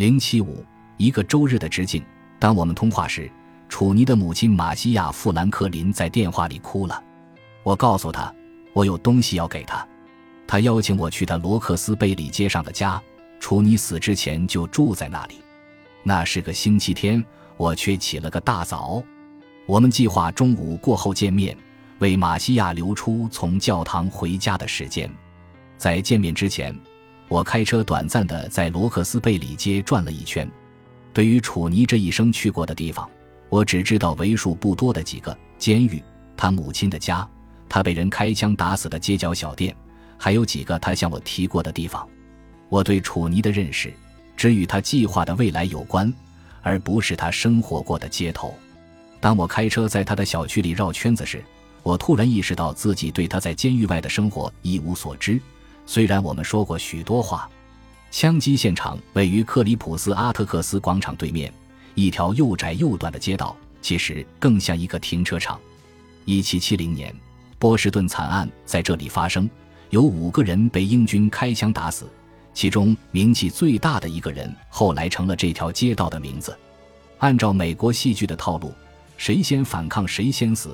零七五，一个周日的直径。当我们通话时，楚尼的母亲玛西亚·富兰克林在电话里哭了。我告诉他，我有东西要给他。他邀请我去他罗克斯贝里街上的家。楚尼死之前就住在那里。那是个星期天，我却起了个大早。我们计划中午过后见面，为玛西亚留出从教堂回家的时间。在见面之前，我开车短暂的在罗克斯贝里街转了一圈。对于楚尼这一生去过的地方，我只知道为数不多的几个：监狱、他母亲的家、他被人开枪打死的街角小店，还有几个他向我提过的地方。我对楚尼的认识，只与他计划的未来有关，而不是他生活过的街头。当我开车在他的小区里绕圈子时，我突然意识到自己对他在监狱外的生活一无所知。虽然我们说过许多话。枪击现场位于克里普斯阿特克斯广场对面，一条又窄又短的街道，其实更像一个停车场。1770年，波士顿惨案在这里发生，有五个人被英军开枪打死，其中名气最大的一个人后来成了这条街道的名字。按照美国戏剧的套路，谁先反抗谁先死。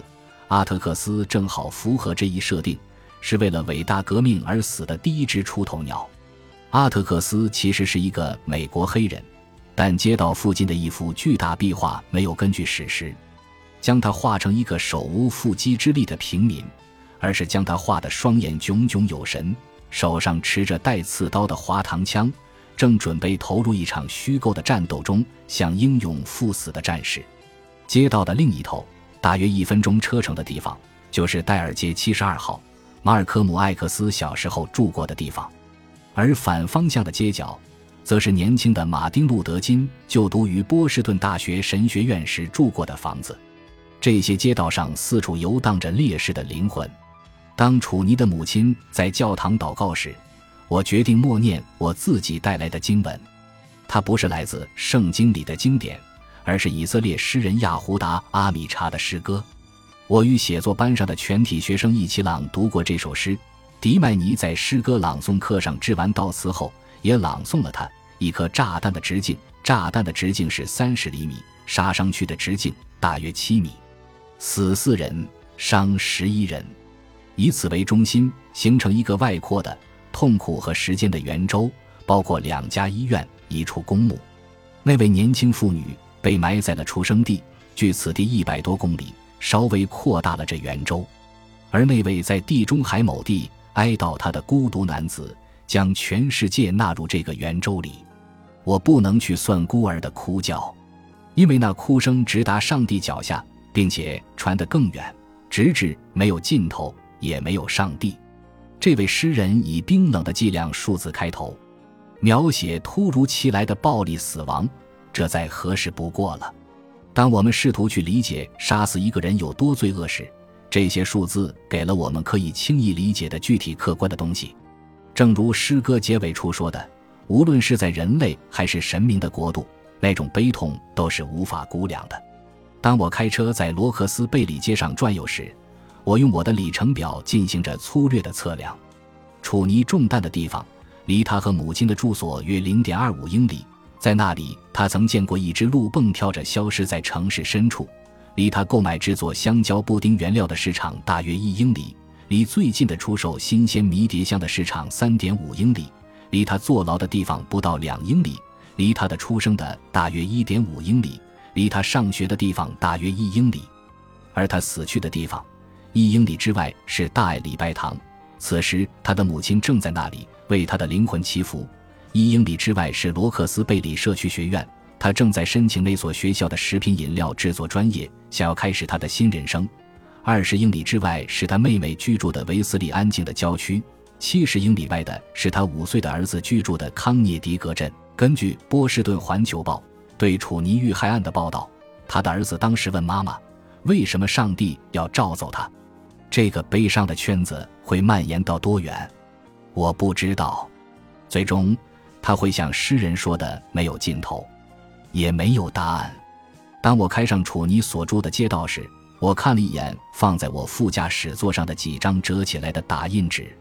阿特克斯正好符合这一设定，是为了伟大革命而死的第一只出头鸟。阿特克斯其实是一个美国黑人，但街道附近的一幅巨大壁画没有根据史实，将他画成一个手无缚鸡之力的平民，而是将他画得双眼炯炯有神，手上持着带刺刀的滑膛枪，正准备投入一场虚构的战斗中，像英勇赴死的战士。街道的另一头，大约一分钟车程的地方，就是戴尔街七十二号，马尔科姆·艾克斯小时候住过的地方。而反方向的街角，则是年轻的马丁·路德·金就读于波士顿大学神学院时住过的房子。这些街道上四处游荡着烈士的灵魂。当楚尼的母亲在教堂祷告时，我决定默念我自己带来的经文。它不是来自圣经里的经典，而是以色列诗人亚胡达·阿米查的诗歌。我与写作班上的全体学生一起朗读过这首诗。迪麦尼在诗歌朗诵课上致完悼词后，也朗诵了他一颗炸弹的直径。炸弹的直径是三十厘米，杀伤区的直径大约七米，死四人，伤十一人，以此为中心形成一个外扩的痛苦和时间的圆周，包括两家医院、一处公墓。那位年轻妇女被埋在了出生地，距此地一百多公里，稍微扩大了这圆周，而那位在地中海某地。哀悼他的孤独男子将全世界纳入这个圆周里，我不能去算孤儿的哭叫，因为那哭声直达上帝脚下，并且传得更远，直至没有尽头，也没有上帝。这位诗人以冰冷的计量数字开头，描写突如其来的暴力死亡，这再合适不过了。当我们试图去理解杀死一个人有多罪恶时，这些数字给了我们可以轻易理解的具体客观的东西，正如诗歌结尾处说的：“无论是在人类还是神明的国度，那种悲痛都是无法估量的。”当我开车在罗克斯贝里街上转悠时，我用我的里程表进行着粗略的测量。楚尼中弹的地方离他和母亲的住所约零点二五英里，在那里他曾见过一只鹿蹦跳着消失在城市深处。离他购买制作香蕉布丁原料的市场大约一英里，离最近的出售新鲜迷迭香的市场三点五英里，离他坐牢的地方不到两英里，离他的出生的大约一点五英里，离他上学的地方大约一英里，而他死去的地方一英里之外是大爱礼拜堂，此时他的母亲正在那里为他的灵魂祈福。一英里之外是罗克斯贝里社区学院。他正在申请那所学校的食品饮料制作专业，想要开始他的新人生。二十英里之外是他妹妹居住的维斯利安静的郊区，七十英里外的是他五岁的儿子居住的康涅狄格镇。根据《波士顿环球报》对楚尼遇害案的报道，他的儿子当时问妈妈：“为什么上帝要召走他？”这个悲伤的圈子会蔓延到多远？我不知道。最终，他会像诗人说的：“没有尽头。”也没有答案。当我开上楚尼所住的街道时，我看了一眼放在我副驾驶座上的几张折起来的打印纸，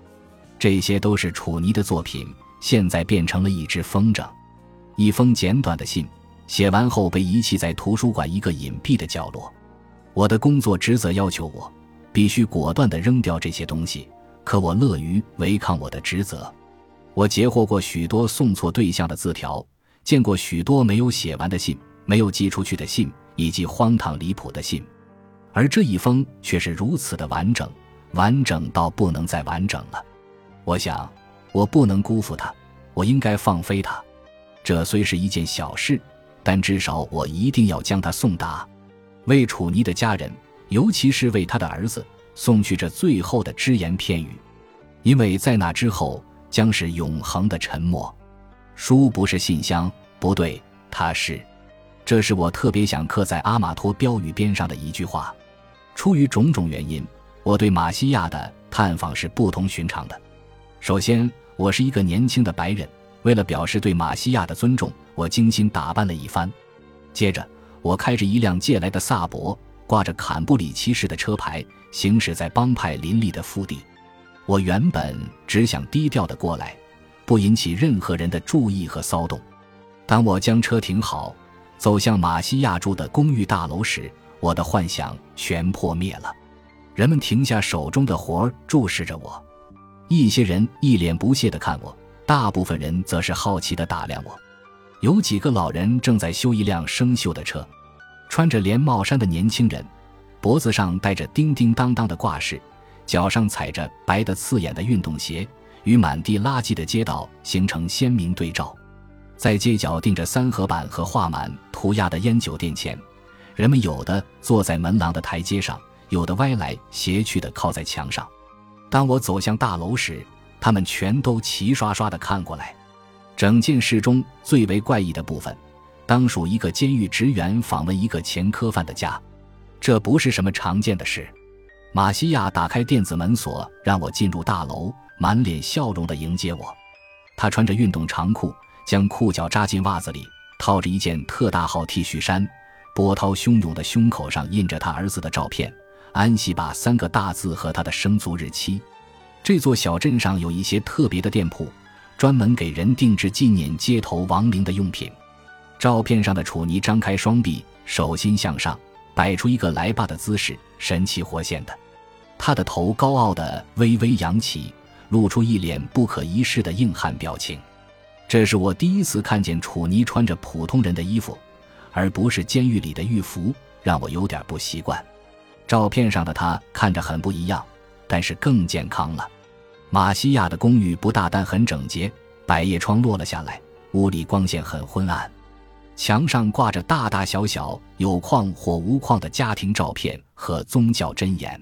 这些都是楚尼的作品，现在变成了一只风筝。一封简短的信，写完后被遗弃在图书馆一个隐蔽的角落。我的工作职责要求我必须果断地扔掉这些东西，可我乐于违抗我的职责。我截获过许多送错对象的字条，见过许多没有写完的信、没有寄出去的信，以及荒唐离谱的信，而这一封却是如此的完整，完整到不能再完整了。我想，我不能辜负他，我应该放飞他。这虽是一件小事，但至少我一定要将他送达，为楚尼的家人，尤其是为他的儿子，送去这最后的只言片语，因为在那之后。将是永恒的沉默。书不是信箱，不对，它是。这是我特别想刻在阿马托标语边上的一句话。出于种种原因，我对马西亚的探访是不同寻常的。首先，我是一个年轻的白人，为了表示对马西亚的尊重，我精心打扮了一番。接着，我开着一辆借来的萨博，挂着坎布里奇式的车牌，行驶在帮派林立的腹地。我原本只想低调的过来，不引起任何人的注意和骚动。当我将车停好，走向马西亚住的公寓大楼时，我的幻想全破灭了。人们停下手中的活儿，注视着我。一些人一脸不屑地看我，大部分人则是好奇地打量我。有几个老人正在修一辆生锈的车，穿着连帽衫的年轻人，脖子上戴着叮叮当当的挂饰。脚上踩着白的刺眼的运动鞋，与满地垃圾的街道形成鲜明对照。在街角钉着三合板和画满涂鸦的烟酒店前，人们有的坐在门廊的台阶上，有的歪来斜去的靠在墙上。当我走向大楼时，他们全都齐刷刷的看过来。整件事中最为怪异的部分，当属一个监狱职员访问一个前科犯的家。这不是什么常见的事。马西亚打开电子门锁，让我进入大楼，满脸笑容地迎接我。他穿着运动长裤，将裤脚扎进袜子里，套着一件特大号 T 恤衫，波涛汹涌的胸口上印着他儿子的照片，安息吧三个大字和他的生卒日期。这座小镇上有一些特别的店铺，专门给人定制纪念街头亡灵的用品。照片上的楚尼张开双臂，手心向上，摆出一个来吧的姿势，神气活现的。他的头高傲地微微扬起，露出一脸不可一世的硬汉表情。这是我第一次看见楚尼穿着普通人的衣服，而不是监狱里的狱服，让我有点不习惯。照片上的他看着很不一样，但是更健康了。马西亚的公寓不大，但很整洁，百叶窗落了下来，屋里光线很昏暗。墙上挂着大大小小、有框或无框的家庭照片和宗教箴言。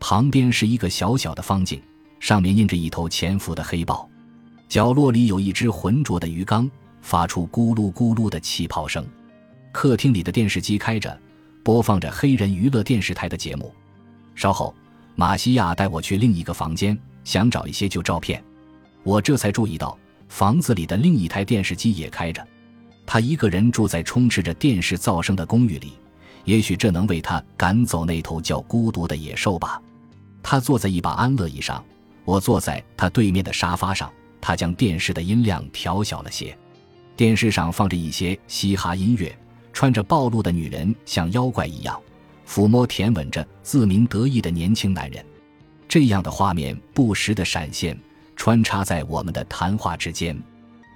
旁边是一个小小的方镜，上面印着一头潜伏的黑豹。角落里有一只浑浊的鱼缸，发出咕噜咕噜的气泡声。客厅里的电视机开着，播放着黑人娱乐电视台的节目。稍后，马西亚带我去另一个房间，想找一些旧照片。我这才注意到，房子里的另一台电视机也开着。他一个人住在充斥着电视噪声的公寓里，也许这能为他赶走那头叫孤独的野兽吧。他坐在一把安乐椅上，我坐在他对面的沙发上。他将电视的音量调小了些，电视上放着一些嘻哈音乐。穿着暴露的女人像妖怪一样，抚摸舔吻着自鸣得意的年轻男人。这样的画面不时的闪现，穿插在我们的谈话之间。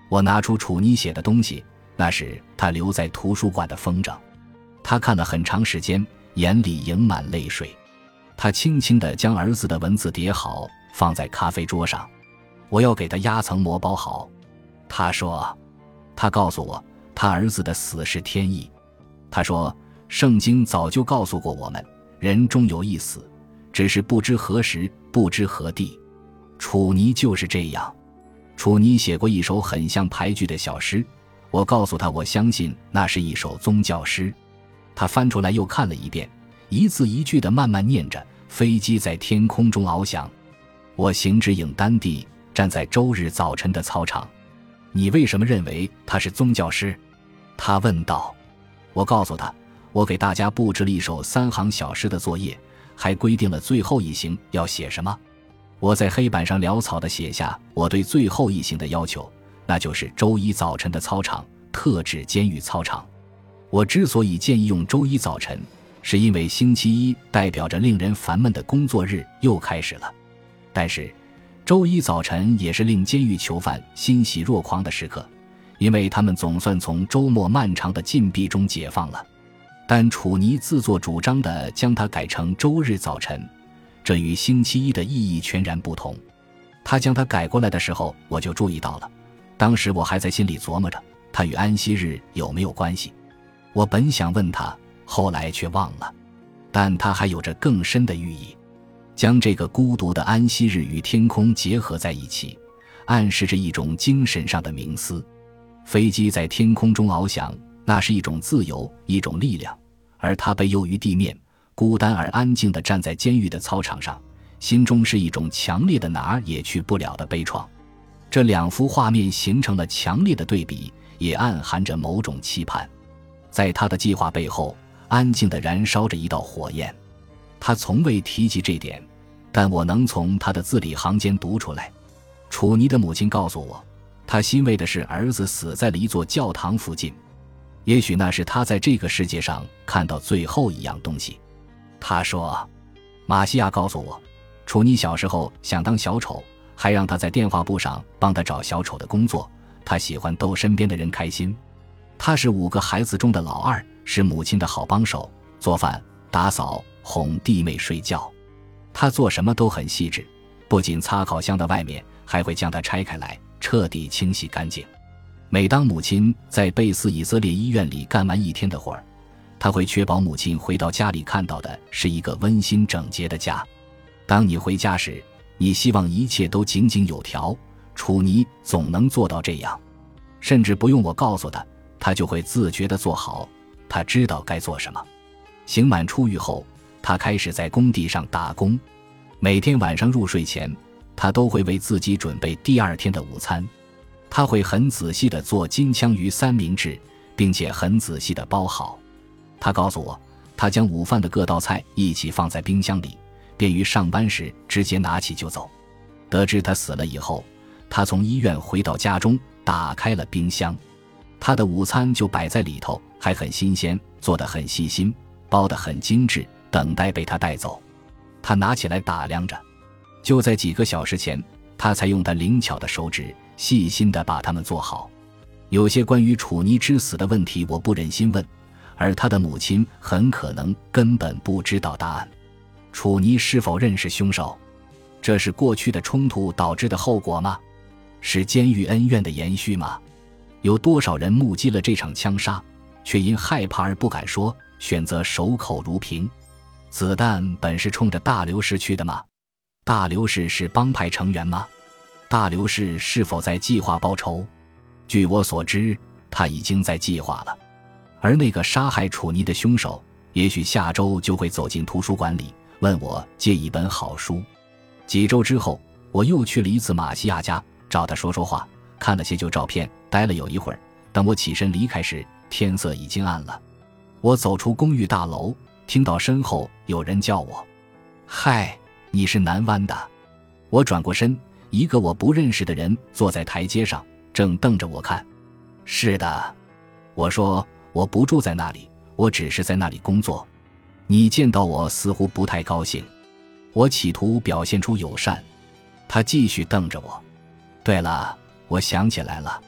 我拿出楚妮写的东西，那是他留在图书馆的风筝。他看了很长时间，眼里盈满泪水。他轻轻地将儿子的文字叠好，放在咖啡桌上。我要给他压层膜包好。他说：“他告诉我，他儿子的死是天意。他说，圣经早就告诉过我们，人终有一死，只是不知何时，不知何地。楚尼就是这样。楚尼写过一首很像牌剧的小诗。我告诉他，我相信那是一首宗教诗。他翻出来又看了一遍，一字一句地慢慢念着。”飞机在天空中翱翔，我行至影丹地，站在周日早晨的操场。你为什么认为他是宗教师？他问道。我告诉他，我给大家布置了一首三行小诗的作业，还规定了最后一行要写什么。我在黑板上潦草地写下我对最后一行的要求，那就是周一早晨的操场特指监狱操场。我之所以建议用周一早晨，是因为星期一代表着令人烦闷的工作日又开始了。但是，周一早晨也是令监狱囚犯欣喜若狂的时刻，因为他们总算从周末漫长的禁闭中解放了。但楚尼自作主张地将它改成周日早晨，这与星期一的意义全然不同。他将它改过来的时候，我就注意到了。当时我还在心里琢磨着，它与安息日有没有关系。我本想问他，后来却忘了。但它还有着更深的寓意。将这个孤独的安息日与天空结合在一起，暗示着一种精神上的冥思。飞机在天空中翱翔，那是一种自由，一种力量；而他被囿于地面，孤单而安静地站在监狱的操场上，心中是一种强烈的哪儿也去不了的悲怆。这两幅画面形成了强烈的对比，也暗含着某种期盼。在他的计划背后，安静地燃烧着一道火焰。他从未提及这点，但我能从他的字里行间读出来。楚尼的母亲告诉我，他欣慰的是儿子死在了一座教堂附近，也许那是他在这个世界上看到最后一样东西。他说：“马西亚告诉我，楚尼小时候想当小丑，还让他在电话簿上帮他找小丑的工作。他喜欢逗身边的人开心。他是五个孩子中的老二，是母亲的好帮手，做饭、打扫。”哄弟妹睡觉，他做什么都很细致，不仅擦烤箱的外面，还会将它拆开来，彻底清洗干净。每当母亲在贝斯以色列医院里干完一天的活儿，他会确保母亲回到家里看到的是一个温馨整洁的家。当你回家时，你希望一切都井井有条。楚尼总能做到这样，甚至不用我告诉他，他就会自觉地做好。他知道该做什么。刑满出狱后。他开始在工地上打工，每天晚上入睡前，他都会为自己准备第二天的午餐。他会很仔细地做金枪鱼三明治，并且很仔细地包好。他告诉我，他将午饭的各道菜一起放在冰箱里，便于上班时直接拿起就走。得知他死了以后，他从医院回到家中，打开了冰箱，他的午餐就摆在里头，还很新鲜，做得很细心，包得很精致。等待被他带走，他拿起来打量着。就在几个小时前，他才用他灵巧的手指细心地把它们做好。有些关于楚尼之死的问题，我不忍心问，而他的母亲很可能根本不知道答案。楚尼是否认识凶手？这是过去的冲突导致的后果吗？是监狱恩怨的延续吗？有多少人目击了这场枪杀，却因害怕而不敢说，选择守口如瓶？子弹本是冲着大刘氏去的吗？大刘氏是帮派成员吗？大刘氏是否在计划报仇？据我所知，他已经在计划了。而那个杀害楚尼的凶手，也许下周就会走进图书馆里，问我借一本好书。几周之后，我又去了一次马西亚家，找他说说话，看了些旧照片，待了有一会儿。等我起身离开时，天色已经暗了。我走出公寓大楼。听到身后有人叫我：“嗨，你是南湾的。”我转过身，一个我不认识的人坐在台阶上，正瞪着我看。“是的。”我说，“我不住在那里，我只是在那里工作。”你见到我似乎不太高兴。我企图表现出友善。他继续瞪着我。对了，我想起来了。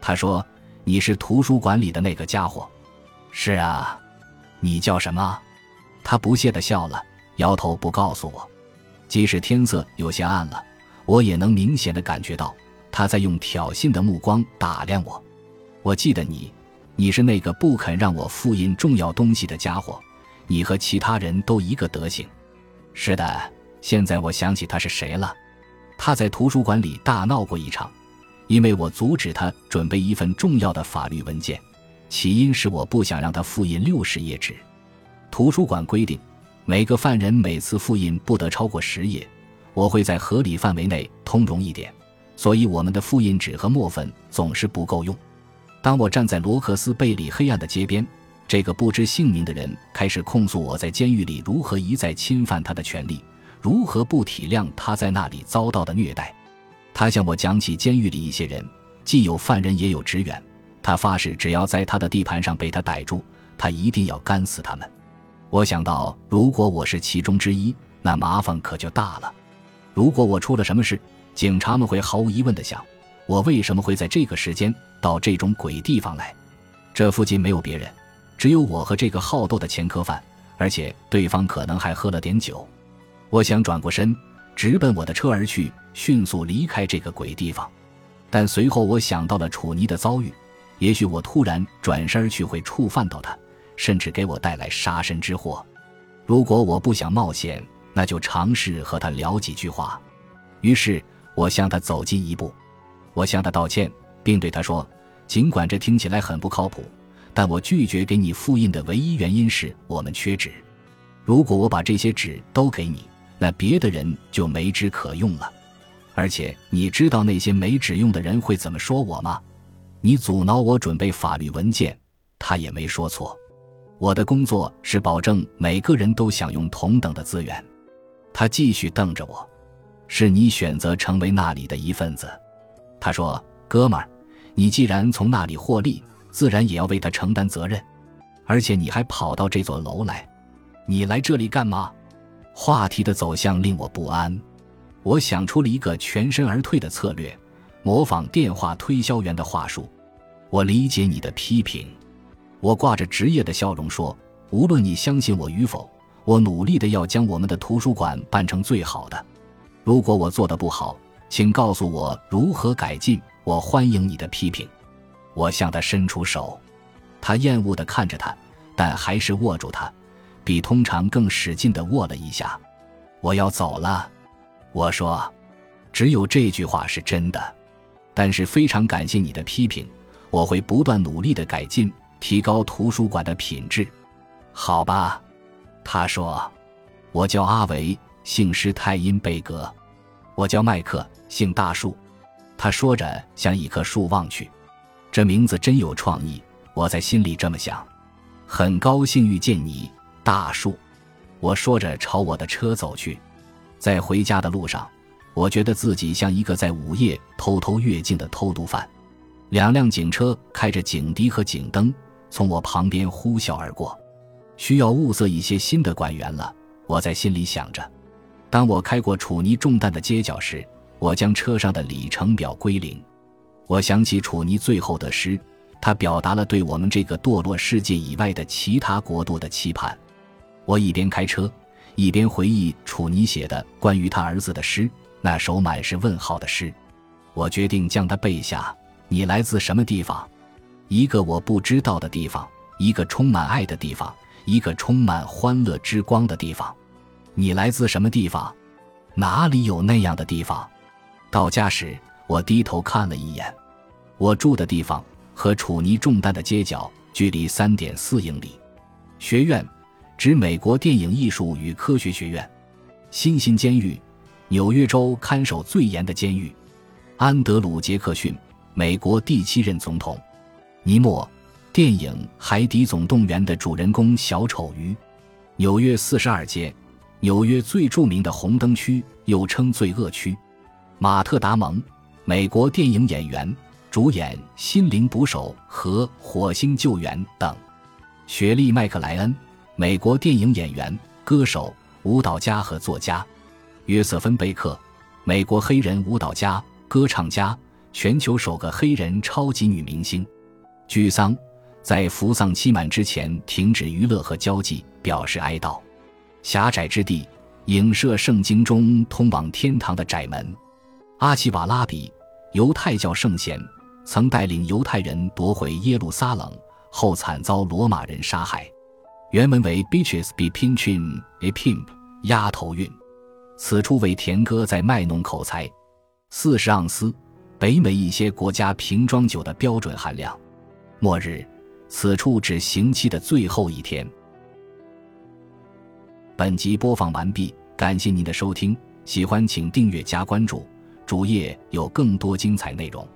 他说：“你是图书馆里的那个家伙。”“是啊。”“你叫什么？”他不屑地笑了，摇头不告诉我。即使天色有些暗了，我也能明显地感觉到他在用挑衅的目光打量我。我记得你，你是那个不肯让我复印重要东西的家伙。你和其他人都一个德行。是的，现在我想起他是谁了。他在图书馆里大闹过一场，因为我阻止他准备一份重要的法律文件，起因是我不想让他复印六十页纸。图书馆规定，每个犯人每次复印不得超过十页。我会在合理范围内通融一点，所以我们的复印纸和墨粉总是不够用。当我站在罗克斯贝里黑暗的街边，这个不知姓名的人开始控诉我在监狱里如何一再侵犯他的权利，如何不体谅他在那里遭到的虐待。他向我讲起监狱里一些人，既有犯人也有职员，他发誓，只要在他的地盘上被他逮住，他一定要干死他们。我想到，如果我是其中之一，那麻烦可就大了。如果我出了什么事，警察们会毫无疑问地想：我为什么会在这个时间到这种鬼地方来？这附近没有别人，只有我和这个好斗的前科犯，而且对方可能还喝了点酒。我想转过身，直奔我的车而去，迅速离开这个鬼地方。但随后我想到了楚尼的遭遇，也许我突然转身去会触犯到他，甚至给我带来杀身之祸。如果我不想冒险，那就尝试和他聊几句话。于是我向他走近一步，我向他道歉，并对他说：“尽管这听起来很不靠谱，但我拒绝给你复印的唯一原因是我们缺纸。如果我把这些纸都给你，那别的人就没纸可用了，而且你知道那些没纸用的人会怎么说我吗？你阻挠我准备法律文件，他也没说错。我的工作是保证每个人都享用同等的资源。他继续瞪着我，是你选择成为那里的一份子。他说：“哥们儿，你既然从那里获利，自然也要为他承担责任。而且你还跑到这座楼来，你来这里干嘛？”话题的走向令我不安，我想出了一个全身而退的策略，模仿电话推销员的话术。我理解你的批评，我挂着职业的笑容说：“无论你相信我与否，我努力的要将我们的图书馆办成最好的。如果我做的不好，请告诉我如何改进。我欢迎你的批评。”我向他伸出手，他厌恶的看着他，但还是握住他。比通常更使劲地握了一下。我要走了，我说，只有这句话是真的。但是非常感谢你的批评，我会不断努力地改进，提高图书馆的品质。好吧，他说，我叫阿维，姓施泰因贝格。我叫麦克，姓大树。他说着向一棵树望去，这名字真有创意。我在心里这么想。很高兴遇见你。大树，我说着朝我的车走去，在回家的路上，我觉得自己像一个在午夜偷偷越境的偷渡犯。两辆警车开着警笛和警灯从我旁边呼啸而过，需要物色一些新的管员了。我在心里想着。当我开过楚尼中弹的街角时，我将车上的里程表归零。我想起楚尼最后的诗，他表达了对我们这个堕落世界以外的其他国度的期盼。我一边开车，一边回忆楚尼写的关于他儿子的诗，那首满是问号的诗。我决定将它背下。你来自什么地方？一个我不知道的地方，一个充满爱的地方，一个充满欢乐之光的地方。你来自什么地方？哪里有那样的地方？到家时，我低头看了一眼，我住的地方和楚尼中弹的街角距离三点四英里。学院。指美国电影艺术与科学学院，新兴监狱，纽约州看守最严的监狱。安德鲁·杰克逊，美国第七任总统。尼莫，电影《海底总动员》的主人公小丑鱼。纽约四十二街，纽约最著名的红灯区，又称罪恶区。马特·达蒙，美国电影演员，主演《心灵捕手》和《火星救援》等。雪莉·麦克莱恩。美国电影演员、歌手、舞蹈家和作家，约瑟芬·贝克，美国黑人舞蹈家、歌唱家，全球首个黑人超级女明星。居丧，在服丧期满之前停止娱乐和交际，表示哀悼。狭窄之地，影射圣经中通往天堂的窄门。阿奇瓦拉比，犹太教圣贤，曾带领犹太人夺回耶路撒冷，后惨遭罗马人杀害。原文为 “Bitches be pinching a pimp”，丫头韵。此处为田哥在卖弄口才。四十盎司，北美一些国家瓶装酒的标准含量。末日，此处指刑期的最后一天。本集播放完毕，感谢您的收听，喜欢请订阅加关注，主页有更多精彩内容。